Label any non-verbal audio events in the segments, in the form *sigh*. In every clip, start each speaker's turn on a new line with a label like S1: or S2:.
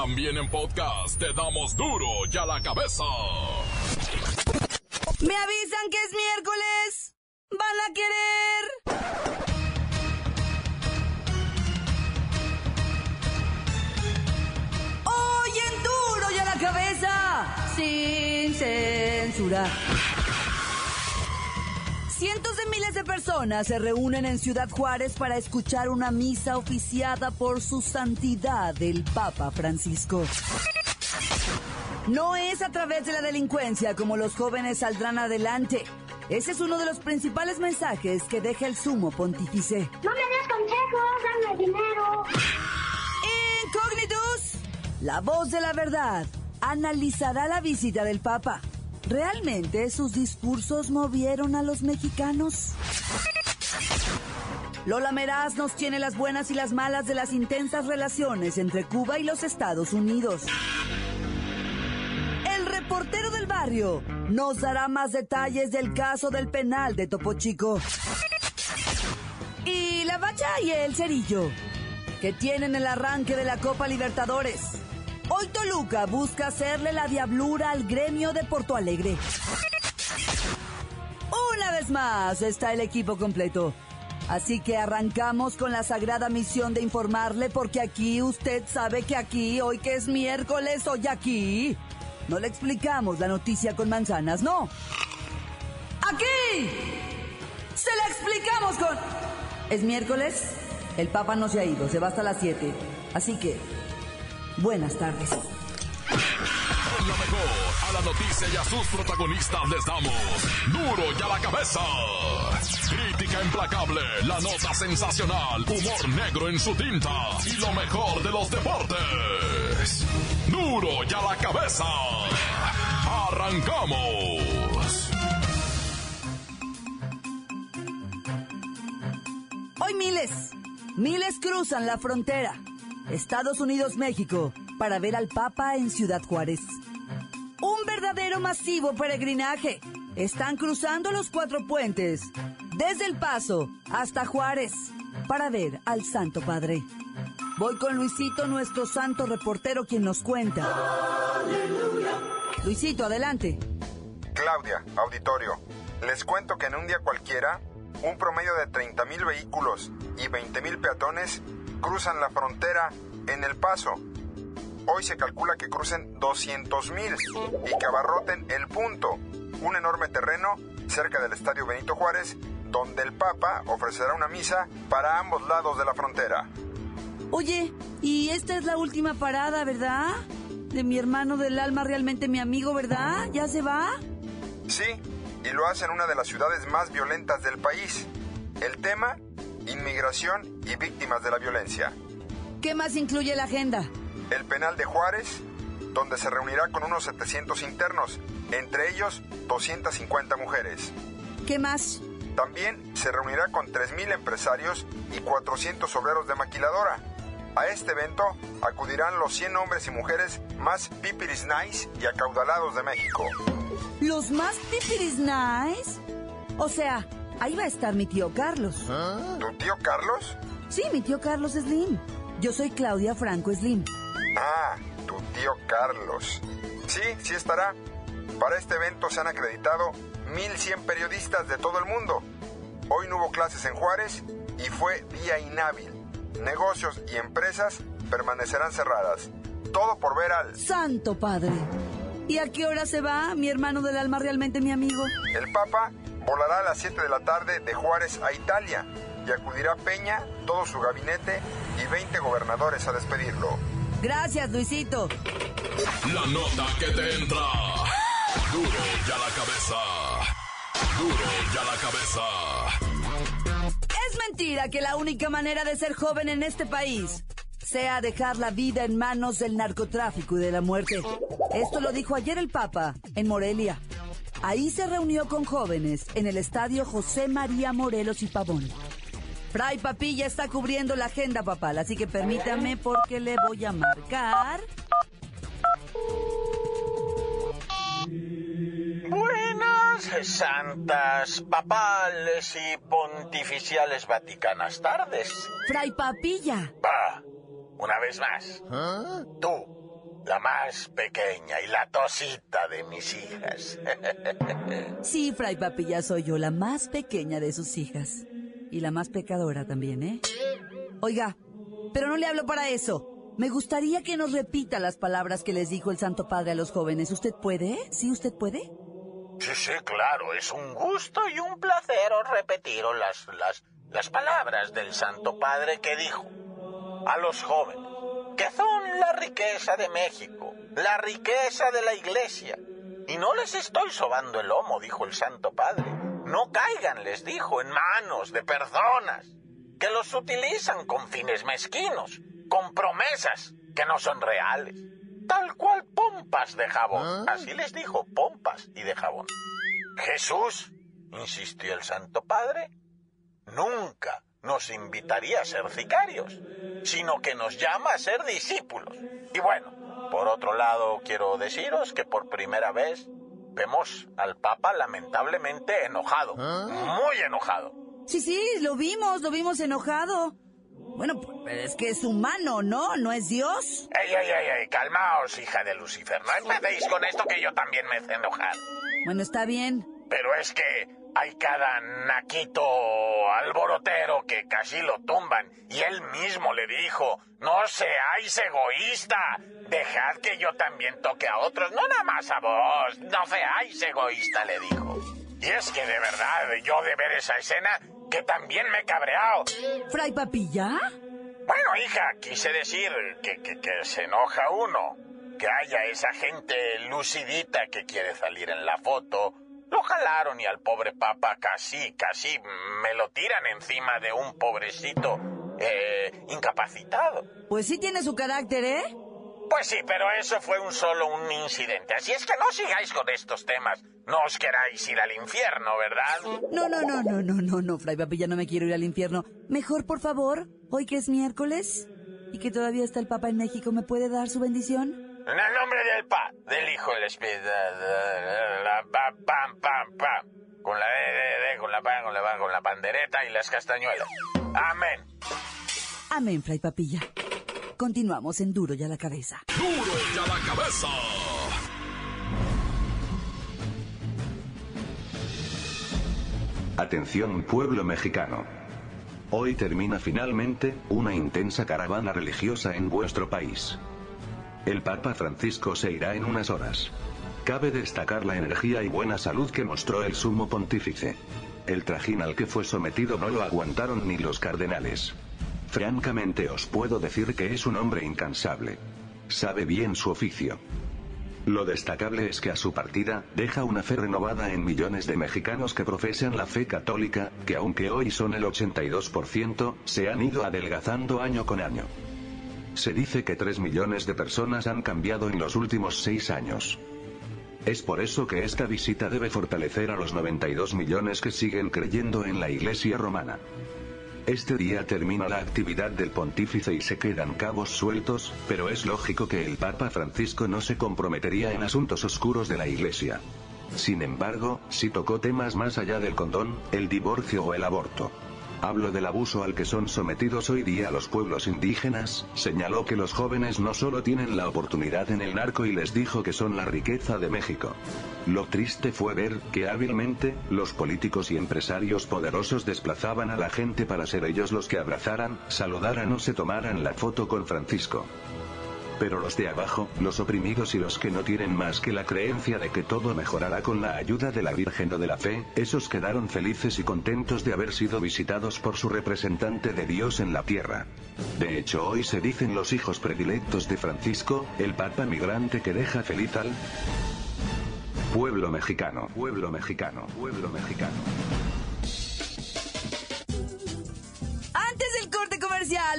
S1: También en podcast te damos duro y a la cabeza.
S2: ¿Me avisan que es miércoles? ¿Van a querer? Hoy en duro y a la cabeza, sin censura. Cientos de miles de personas se reúnen en Ciudad Juárez para escuchar una misa oficiada por su santidad el Papa Francisco. No es a través de la delincuencia como los jóvenes saldrán adelante. Ese es uno de los principales mensajes que deja el sumo pontífice.
S3: No me des consejos, dame dinero.
S2: Incógnitus, la voz de la verdad, analizará la visita del Papa. ¿Realmente sus discursos movieron a los mexicanos? Lola Meraz nos tiene las buenas y las malas de las intensas relaciones entre Cuba y los Estados Unidos. El reportero del barrio nos dará más detalles del caso del penal de Topo Chico. Y la bacha y el cerillo, que tienen el arranque de la Copa Libertadores. Hoy Toluca busca hacerle la diablura al gremio de Porto Alegre. Una vez más está el equipo completo. Así que arrancamos con la sagrada misión de informarle porque aquí usted sabe que aquí, hoy que es miércoles, hoy aquí, no le explicamos la noticia con manzanas, no. Aquí se la explicamos con... ¿Es miércoles? El Papa no se ha ido, se va hasta las 7. Así que, buenas tardes.
S1: En la mejor, a la noticia y a sus protagonistas les damos duro y a la cabeza. Crítica implacable, la nota sensacional, humor negro en su tinta y lo mejor de los deportes. Duro y a la cabeza. Arrancamos.
S2: Hoy miles, miles cruzan la frontera. Estados Unidos-México para ver al Papa en Ciudad Juárez. Un verdadero masivo peregrinaje. Están cruzando los cuatro puentes, desde El Paso hasta Juárez, para ver al Santo Padre. Voy con Luisito, nuestro santo reportero, quien nos cuenta. Luisito, adelante.
S4: Claudia, auditorio, les cuento que en un día cualquiera, un promedio de 30.000 vehículos y 20.000 peatones cruzan la frontera en El Paso. Hoy se calcula que crucen 200.000 y que abarroten el punto, un enorme terreno cerca del Estadio Benito Juárez, donde el Papa ofrecerá una misa para ambos lados de la frontera.
S2: Oye, y esta es la última parada, ¿verdad? De mi hermano del alma, realmente mi amigo, ¿verdad? ¿Ya se va?
S4: Sí, y lo hace en una de las ciudades más violentas del país. El tema, inmigración y víctimas de la violencia.
S2: ¿Qué más incluye la agenda?
S4: El penal de Juárez, donde se reunirá con unos 700 internos, entre ellos 250 mujeres.
S2: ¿Qué más?
S4: También se reunirá con 3.000 empresarios y 400 obreros de maquiladora. A este evento acudirán los 100 hombres y mujeres más pipiris nice y acaudalados de México.
S2: ¿Los más pipiris nice? O sea, ahí va a estar mi tío Carlos.
S4: ¿Tu tío Carlos?
S2: Sí, mi tío Carlos Slim. Yo soy Claudia Franco Slim.
S4: Ah, tu tío Carlos. Sí, sí estará. Para este evento se han acreditado 1.100 periodistas de todo el mundo. Hoy no hubo clases en Juárez y fue día inhábil. Negocios y empresas permanecerán cerradas. Todo por ver al...
S2: Santo Padre. ¿Y a qué hora se va, mi hermano del alma, realmente mi amigo?
S4: El Papa volará a las 7 de la tarde de Juárez a Italia y acudirá Peña, todo su gabinete y 20 gobernadores a despedirlo.
S2: Gracias, Luisito.
S1: La nota que te entra. Duro y a la cabeza. Duro y a la cabeza.
S2: Es mentira que la única manera de ser joven en este país sea dejar la vida en manos del narcotráfico y de la muerte. Esto lo dijo ayer el Papa en Morelia. Ahí se reunió con jóvenes en el estadio José María Morelos y Pavón. Fray Papilla está cubriendo la agenda papal, así que permítame porque le voy a marcar.
S5: Buenas, santas, papales y pontificiales vaticanas tardes.
S2: Fray Papilla.
S5: Va, una vez más. Tú,
S6: la más pequeña y la tosita de mis hijas. *laughs*
S2: Sí, Fray Papilla, soy yo, la más pequeña de sus hijas. Y la más pecadora también, ¿eh? Oiga, pero no le hablo para eso. Me gustaría que nos repita las palabras que les dijo el Santo Padre a los jóvenes. ¿Usted puede? ¿Sí, usted puede?
S6: Sí, sí, claro, es un gusto y un placer repetir las, las, las palabras del Santo Padre que dijo a los jóvenes, que son la riqueza de México, la riqueza de la iglesia. Y no les estoy sobando el lomo, dijo el Santo Padre. No caigan, les dijo, en manos de personas que los utilizan con fines mezquinos, con promesas que no son reales. Tal cual pompas de jabón. Así les dijo, pompas y de jabón. Jesús, insistió el Santo Padre, nunca nos invitaría a ser sicarios, sino que nos llama a ser discípulos. Y bueno, por otro lado, quiero deciros que por primera vez vemos al Papa lamentablemente enojado, muy enojado.
S2: Sí, sí, lo vimos, lo vimos enojado. Bueno, pues es que es humano, ¿no? ¿No es Dios?
S6: ¡Ey, ey, ey, ey! Calmaos, hija de Lucifer. No empecéis con esto que yo también me hace enojar.
S2: Bueno, está bien.
S6: Pero es que hay cada naquito alborotero que casi lo tumban. Y él mismo le dijo, no seáis egoísta. Dejad que yo también toque a otros, no nada más a vos. No seáis egoísta, le dijo. Y es que de verdad, yo de ver esa escena, que también me he cabreado.
S2: ¿Fray Papilla?
S6: Bueno, hija, quise decir que, que, que se enoja uno. Que haya esa gente lucidita que quiere salir en la foto. Lo jalaron y al pobre papa casi, casi me lo tiran encima de un pobrecito eh, incapacitado.
S2: Pues sí tiene su carácter, ¿eh?
S6: Pues sí, pero eso fue un solo un incidente. Así es que no sigáis con estos temas. No os queráis ir al infierno, ¿verdad?
S2: No, no, no, no, no, no, no, Fray Papilla, no me quiero ir al infierno. Mejor, por favor, hoy que es miércoles y que todavía está el Papa en México, ¿me puede dar su bendición?
S6: En el nombre del Pa, del Hijo, del Espíritu, la pam, pam, pam, pam, con la de, de, de, con la pan, con la pan, con la pandereta y las castañuelas. Amén.
S2: Amén, Fray Papilla. Continuamos en Duro y a la cabeza.
S1: Duro y a la cabeza.
S7: Atención pueblo mexicano. Hoy termina finalmente una intensa caravana religiosa en vuestro país. El Papa Francisco se irá en unas horas. Cabe destacar la energía y buena salud que mostró el sumo pontífice. El trajín al que fue sometido no lo aguantaron ni los cardenales. Francamente os puedo decir que es un hombre incansable. Sabe bien su oficio. Lo destacable es que a su partida, deja una fe renovada en millones de mexicanos que profesan la fe católica, que aunque hoy son el 82%, se han ido adelgazando año con año. Se dice que 3 millones de personas han cambiado en los últimos 6 años. Es por eso que esta visita debe fortalecer a los 92 millones que siguen creyendo en la Iglesia romana. Este día termina la actividad del pontífice y se quedan cabos sueltos, pero es lógico que el Papa Francisco no se comprometería en asuntos oscuros de la Iglesia. Sin embargo, sí tocó temas más allá del condón, el divorcio o el aborto. Hablo del abuso al que son sometidos hoy día los pueblos indígenas, señaló que los jóvenes no solo tienen la oportunidad en el narco y les dijo que son la riqueza de México. Lo triste fue ver que hábilmente, los políticos y empresarios poderosos desplazaban a la gente para ser ellos los que abrazaran, saludaran o se tomaran la foto con Francisco. Pero los de abajo, los oprimidos y los que no tienen más que la creencia de que todo mejorará con la ayuda de la Virgen o de la fe, esos quedaron felices y contentos de haber sido visitados por su representante de Dios en la tierra. De hecho, hoy se dicen los hijos predilectos de Francisco, el Papa migrante que deja feliz al pueblo mexicano, pueblo mexicano, pueblo mexicano.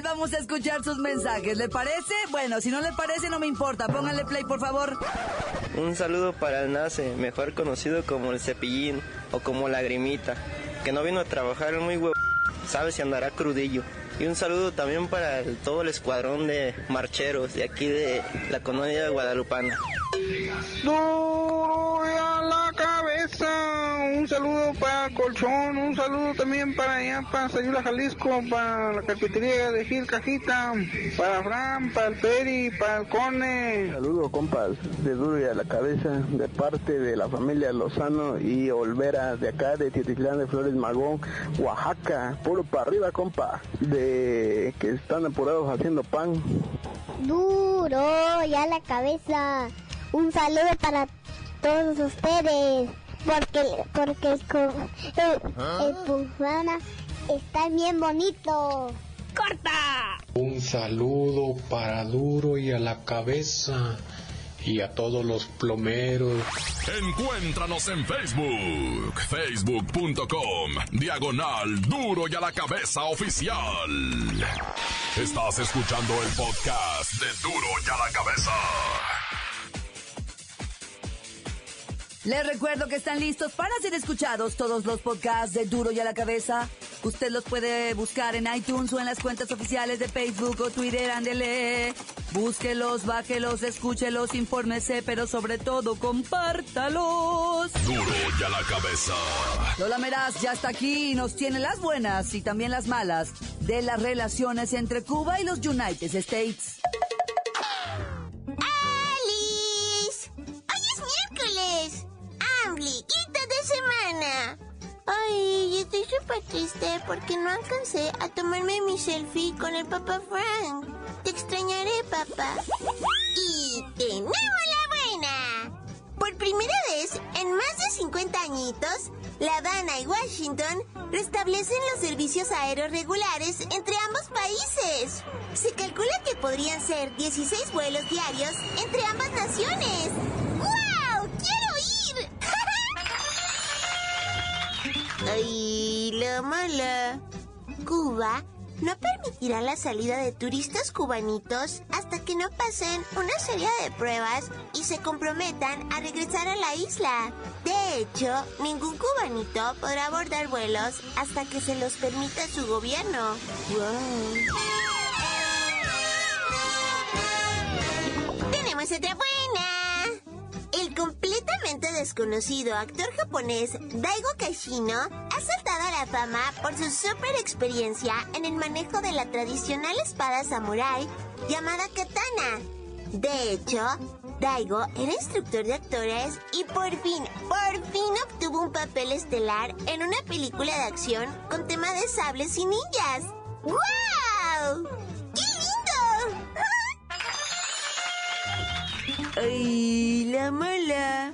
S2: Vamos a escuchar sus mensajes. ¿Le parece? Bueno, si no le parece, no me importa. Pónganle play, por favor.
S8: Un saludo para el Nace, mejor conocido como el Cepillín o como Lagrimita, que no vino a trabajar muy huevo, sabe si andará crudillo. Y un saludo también para el- todo el escuadrón de marcheros de aquí de la colonia guadalupana.
S9: Duro un saludo para Colchón, un saludo también para allá, para Sayula Jalisco, para la carpintería de Gil Cajita, para Fran, para el Peri, para el Cone.
S10: Saludo compas de Duro y a la cabeza de parte de la familia Lozano y Olvera de acá de Tietitlán de Flores Magón, Oaxaca, puro para arriba compa, de que están apurados haciendo pan.
S3: Duro y a la cabeza. Un saludo para todos ustedes. Porque, porque el, el, el programa está bien bonito.
S2: ¡Corta!
S11: Un saludo para Duro y a la cabeza y a todos los plomeros.
S1: Encuéntranos en Facebook, facebook.com, diagonal duro y a la cabeza oficial. Estás escuchando el podcast de duro y a la cabeza.
S2: Les recuerdo que están listos para ser escuchados todos los podcasts de Duro y a la Cabeza. Usted los puede buscar en iTunes o en las cuentas oficiales de Facebook o Twitter, ándele. Búsquelos, bájelos, escúchelos, infórmese, pero sobre todo compártalos.
S1: Duro y a la cabeza.
S2: Lola Meraz ya está aquí y nos tiene las buenas y también las malas de las relaciones entre Cuba y los United States.
S3: Súper triste porque no alcancé a tomarme mi selfie con el papá Frank. Te extrañaré, papá. Y tenemos la buena. Por primera vez en más de 50 añitos, La Habana y Washington restablecen los servicios aéreos regulares entre ambos países. Se calcula que podrían ser 16 vuelos diarios entre ambas naciones. Ay, la mala. Cuba no permitirá la salida de turistas cubanitos hasta que no pasen una serie de pruebas y se comprometan a regresar a la isla. De hecho, ningún cubanito podrá abordar vuelos hasta que se los permita su gobierno. Wow. Tenemos otra buena. El completamente desconocido actor japonés Daigo Kashino ha saltado a la fama por su super experiencia en el manejo de la tradicional espada samurai llamada katana. De hecho, Daigo era instructor de actores y por fin, por fin obtuvo un papel estelar en una película de acción con tema de sables y ninjas. ¡Wow! ¡Ay, la mala!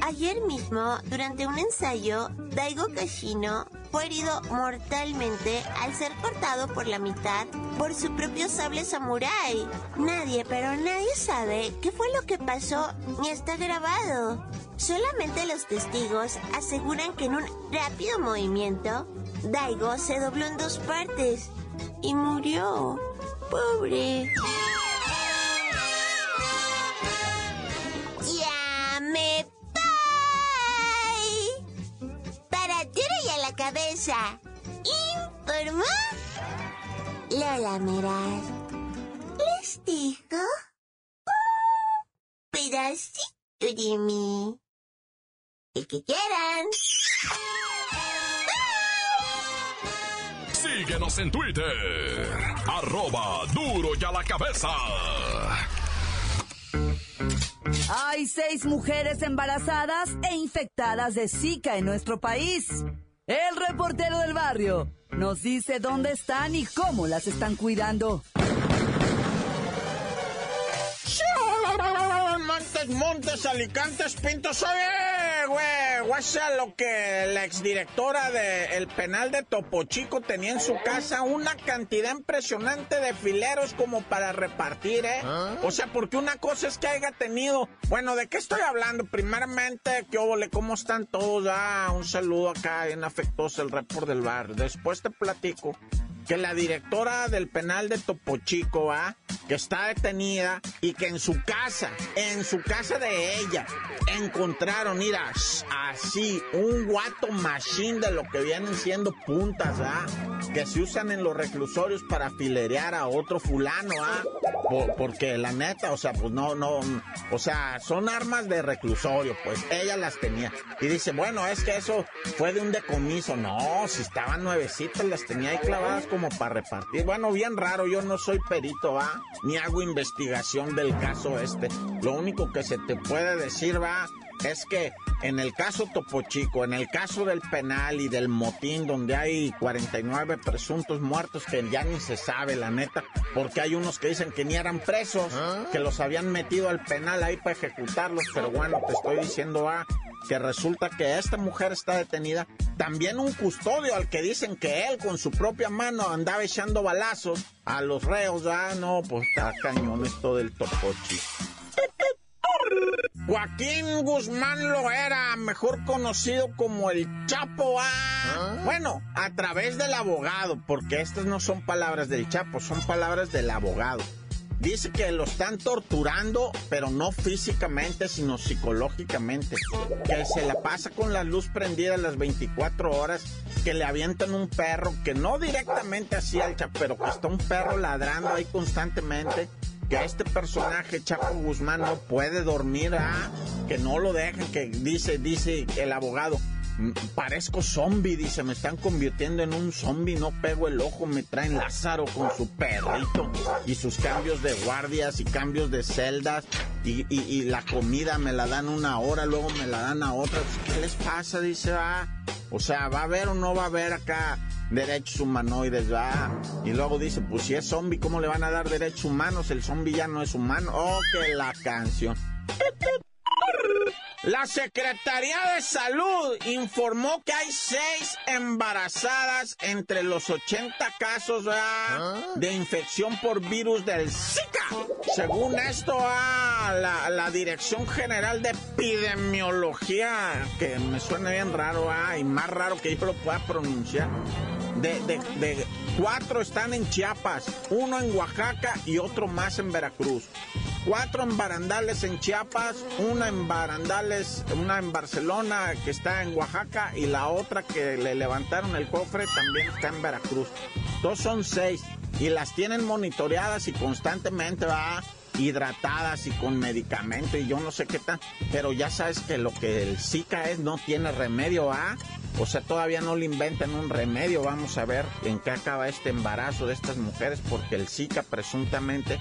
S3: Ayer mismo, durante un ensayo, Daigo Kashino fue herido mortalmente al ser cortado por la mitad por su propio sable samurái. Nadie, pero nadie sabe qué fue lo que pasó ni está grabado. Solamente los testigos aseguran que en un rápido movimiento, Daigo se dobló en dos partes y murió. Pobre. Cabeza. Informó Lola Meraz. Les digo un pedacito de mí. El que quieran.
S1: Síguenos en Twitter. Arroba duro y a la cabeza.
S2: Hay seis mujeres embarazadas e infectadas de Zika en nuestro país. El reportero del barrio nos dice dónde están y cómo las están cuidando.
S5: Montes, Montes, Alicantes, Pintos. Güey, guacha lo que la exdirectora del penal de Topo Chico tenía en su casa, una cantidad impresionante de fileros como para repartir, ¿eh? O sea, porque una cosa es que haya tenido, bueno, ¿de qué estoy hablando? Primeramente, ¿qué óvole? ¿Cómo están todos? Ah, un saludo acá, bien afectuoso, el report del bar. Después te platico que la directora del penal de Topo Chico, ¿ah? que está detenida y que en su casa, en su casa de ella, encontraron, mira, así, un guato machine de lo que vienen siendo puntas, ¿ah? Que se usan en los reclusorios para filerear a otro fulano, ¿ah? porque la neta, o sea, pues no, no, o sea, son armas de reclusorio, pues ella las tenía. Y dice, bueno, es que eso fue de un decomiso. No, si estaban nuevecitas, las tenía ahí clavadas como para repartir. Bueno, bien raro, yo no soy perito, ¿va? Ni hago investigación del caso este. Lo único que se te puede decir, va, es que en el caso Topo Chico, en el caso del penal y del motín, donde hay 49 presuntos muertos que ya ni se sabe, la neta, porque hay unos que dicen que ni eran presos, ¿Ah? que los habían metido al penal ahí para ejecutarlos, pero bueno, te estoy diciendo, ah, que resulta que esta mujer está detenida. También un custodio al que dicen que él con su propia mano andaba echando balazos a los reos. Ah, no, pues está cañón esto del Topo Chico. Joaquín Guzmán lo era, mejor conocido como el Chapo A. ¿Ah? Bueno, a través del abogado, porque estas no son palabras del Chapo, son palabras del abogado. Dice que lo están torturando, pero no físicamente, sino psicológicamente. Que se la pasa con la luz prendida las 24 horas, que le avientan un perro, que no directamente así al Chapo, pero que está un perro ladrando ahí constantemente que este personaje, Chapo Guzmán, no puede dormir, ¿ah? que no lo dejen, que dice, dice el abogado, parezco zombie, dice, me están convirtiendo en un zombie, no pego el ojo, me traen Lázaro con su perrito y sus cambios de guardias y cambios de celdas y, la comida me la dan una hora, luego me la dan a otra, ¿qué les pasa? Dice, ah, o sea, ¿va a haber o no va a haber acá derechos humanoides. Y luego dice, pues si es zombie, ¿cómo le van a dar derechos humanos? El zombie ya no es humano. Oh, que la canción. La Secretaría de Salud informó que hay seis embarazadas entre los 80 casos ¿Ah? de infección por virus del Zika. Según esto, ah, la, Dirección General de Epidemiología, que me suena bien raro ah, y más raro que yo lo pueda pronunciar, de, de, cuatro están en Chiapas, uno en Oaxaca y otro más en Veracruz cuatro en Barandales en Chiapas, una en Barandales, una en Barcelona que está en Oaxaca y la otra que le levantaron el cofre también está en Veracruz. Dos son seis y las tienen monitoreadas y constantemente va hidratadas y con medicamento y yo no sé qué tal, pero ya sabes que lo que el Zika es no tiene remedio, ¿ah? O sea, todavía no le inventan un remedio. Vamos a ver en qué acaba este embarazo de estas mujeres, porque el Zika presuntamente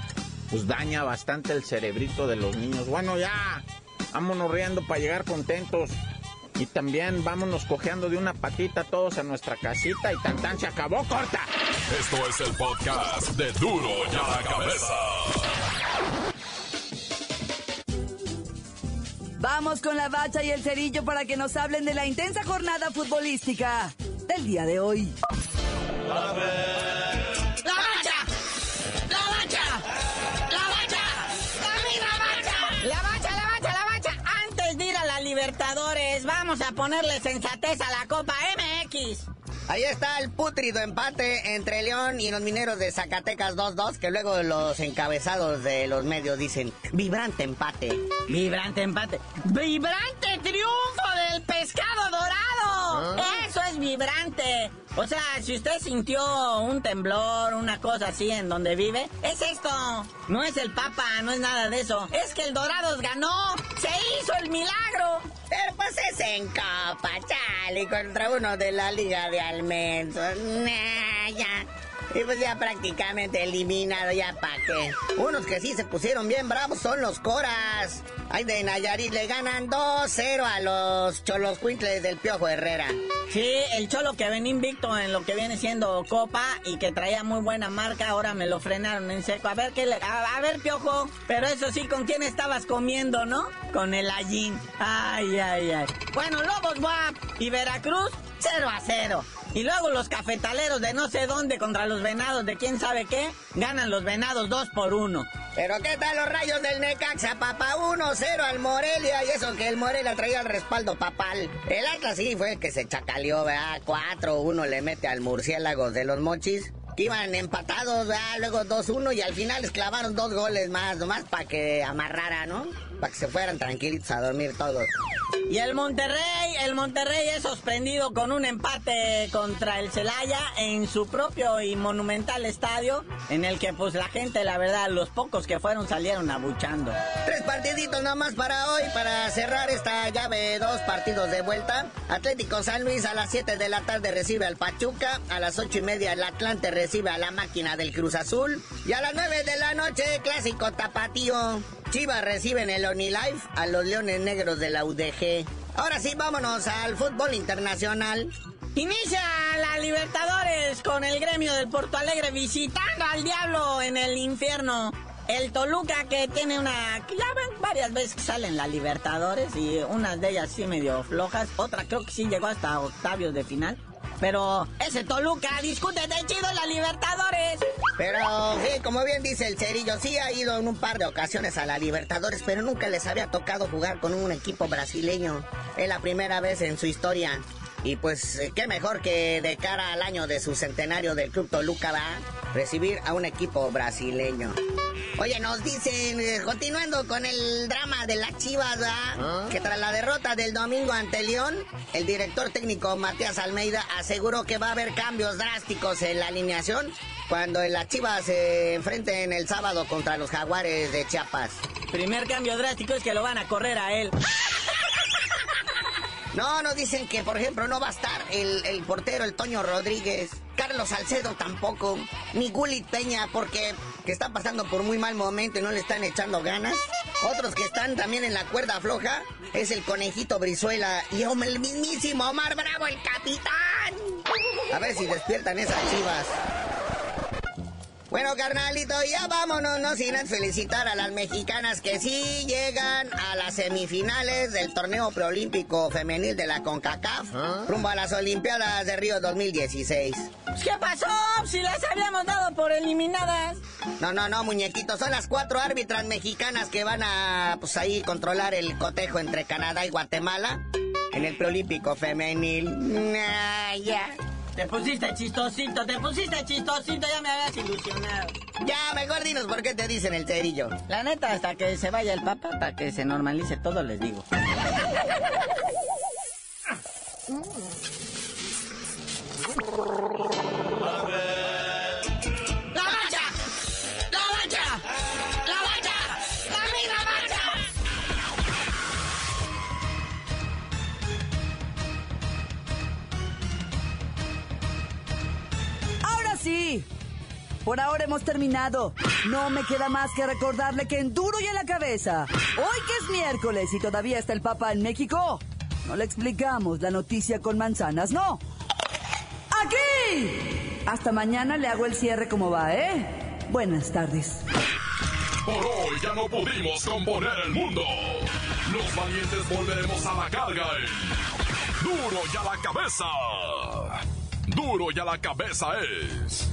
S5: pues daña bastante el cerebrito de los niños. Bueno, ya, vámonos riendo para llegar contentos. Y también vámonos cojeando de una patita todos a nuestra casita y tan tan se acabó corta.
S1: Esto es el podcast de Duro ya la cabeza.
S2: Vamos con la bacha y el cerillo para que nos hablen de la intensa jornada futbolística del día de hoy.
S12: Vamos a ponerle sensatez a la Copa MX.
S13: Ahí está el putrido empate entre León y los mineros de Zacatecas 2-2, que luego los encabezados de los medios dicen, vibrante empate.
S12: Vibrante empate. ¡Vibrante triunfo del pescado dorado! ¿Ah? Eso es vibrante. O sea, si usted sintió un temblor, una cosa así en donde vive, es esto. No es el Papa, no es nada de eso. Es que el Dorados ganó. Se hizo el milagro.
S13: Pero pues es en Copa, chale, contra uno de la Liga de ya. Y pues ya prácticamente eliminado, ya pa' qué. Unos que sí se pusieron bien bravos son los Coras. Ay, de Nayarit le ganan 2-0 a los Cholos Quintles del Piojo Herrera.
S12: Sí, el Cholo que ven invicto en lo que viene siendo Copa y que traía muy buena marca, ahora me lo frenaron en seco. A ver, qué le... a, ver, Piojo, pero eso sí, ¿con quién estabas comiendo, no? Con el Allín. Ay, ay, ay. Bueno, Lobos Guap y Veracruz, 0 a 0. Y luego los cafetaleros de no sé dónde contra los venados de quién sabe qué, ganan los venados dos por uno.
S13: Pero ¿qué tal los rayos del Necaxa, papá? 1-0 al Morelia y eso que el Morelia traía el respaldo papal. El Atlas sí fue el que se chacaleó, ¿verdad? 4-1 le mete al Murciélagos de los Mochis. que iban empatados, luego 2-1 y al final les clavaron dos goles más, nomás para que amarrara, ¿no? Para que se fueran tranquilitos a dormir todos.
S12: Y el Monterrey, el Monterrey es sorprendido con un empate contra el Celaya en su propio y monumental estadio, en el que pues la gente, la verdad, los pocos que fueron salieron abuchando.
S13: Tres partiditos nomás para hoy, para cerrar esta llave, dos partidos de vuelta. Atlético San Luis a las 7 de la tarde recibe al Pachuca, a las ocho y media el Atlante recibe a la máquina del Cruz Azul y a las 9 de la noche clásico tapatío. Chivas reciben el OniLife a los Leones Negros de la UDG. Ahora sí, vámonos al fútbol internacional.
S12: Inicia la Libertadores con el gremio del Porto Alegre visitando al diablo en el infierno. El Toluca que tiene una... Ya ven, varias veces salen la Libertadores y unas de ellas sí medio flojas. Otra creo que sí llegó hasta octavios de final. Pero ese Toluca discute de chido la Libertadores.
S13: Pero sí, como bien dice el Cerillo, sí ha ido en un par de ocasiones a la Libertadores, pero nunca les había tocado jugar con un equipo brasileño. Es la primera vez en su historia. Y pues eh, qué mejor que de cara al año de su centenario del Club Toluca va recibir a un equipo brasileño. Oye, nos dicen, eh, continuando con el drama de las Chivas, ¿Ah? que tras la derrota del domingo ante León, el director técnico Matías Almeida aseguró que va a haber cambios drásticos en la alineación cuando las Chivas se enfrenten el sábado contra los Jaguares de Chiapas.
S12: Primer cambio drástico es que lo van a correr a él. *laughs*
S13: No, nos dicen que, por ejemplo, no va a estar el, el portero, el Toño Rodríguez. Carlos Salcedo tampoco, ni Gulit Peña, porque que están pasando por muy mal momento y no le están echando ganas. Otros que están también en la cuerda floja es el conejito Brizuela y el mismísimo Omar Bravo, el capitán. A ver si despiertan esas chivas. Bueno, carnalito, ya vámonos, no sin felicitar a las mexicanas que sí llegan a las semifinales del torneo preolímpico femenil de la CONCACAF, ¿Ah? rumbo a las Olimpiadas de Río 2016.
S12: ¿Qué pasó? Si las habíamos dado por eliminadas.
S13: No, no, no, muñequitos, son las cuatro árbitras mexicanas que van a, pues ahí, controlar el cotejo entre Canadá y Guatemala en el preolímpico femenil.
S12: Nah, ya. Te pusiste chistosito, te pusiste chistosito, ya me habías ilusionado.
S13: Ya, mejor dinos por qué te dicen el cerillo.
S12: La neta, hasta que se vaya el papa, para que se normalice todo, les digo.
S2: Por ahora hemos terminado. No me queda más que recordarle que en duro y en la cabeza, hoy que es miércoles y todavía está el Papa en México, no le explicamos la noticia con manzanas, no. ¡Aquí! Hasta mañana le hago el cierre como va, ¿eh? Buenas tardes.
S1: Por hoy ya no pudimos componer el mundo. Los valientes volveremos a la carga en Duro y a la cabeza. Duro y a la cabeza es.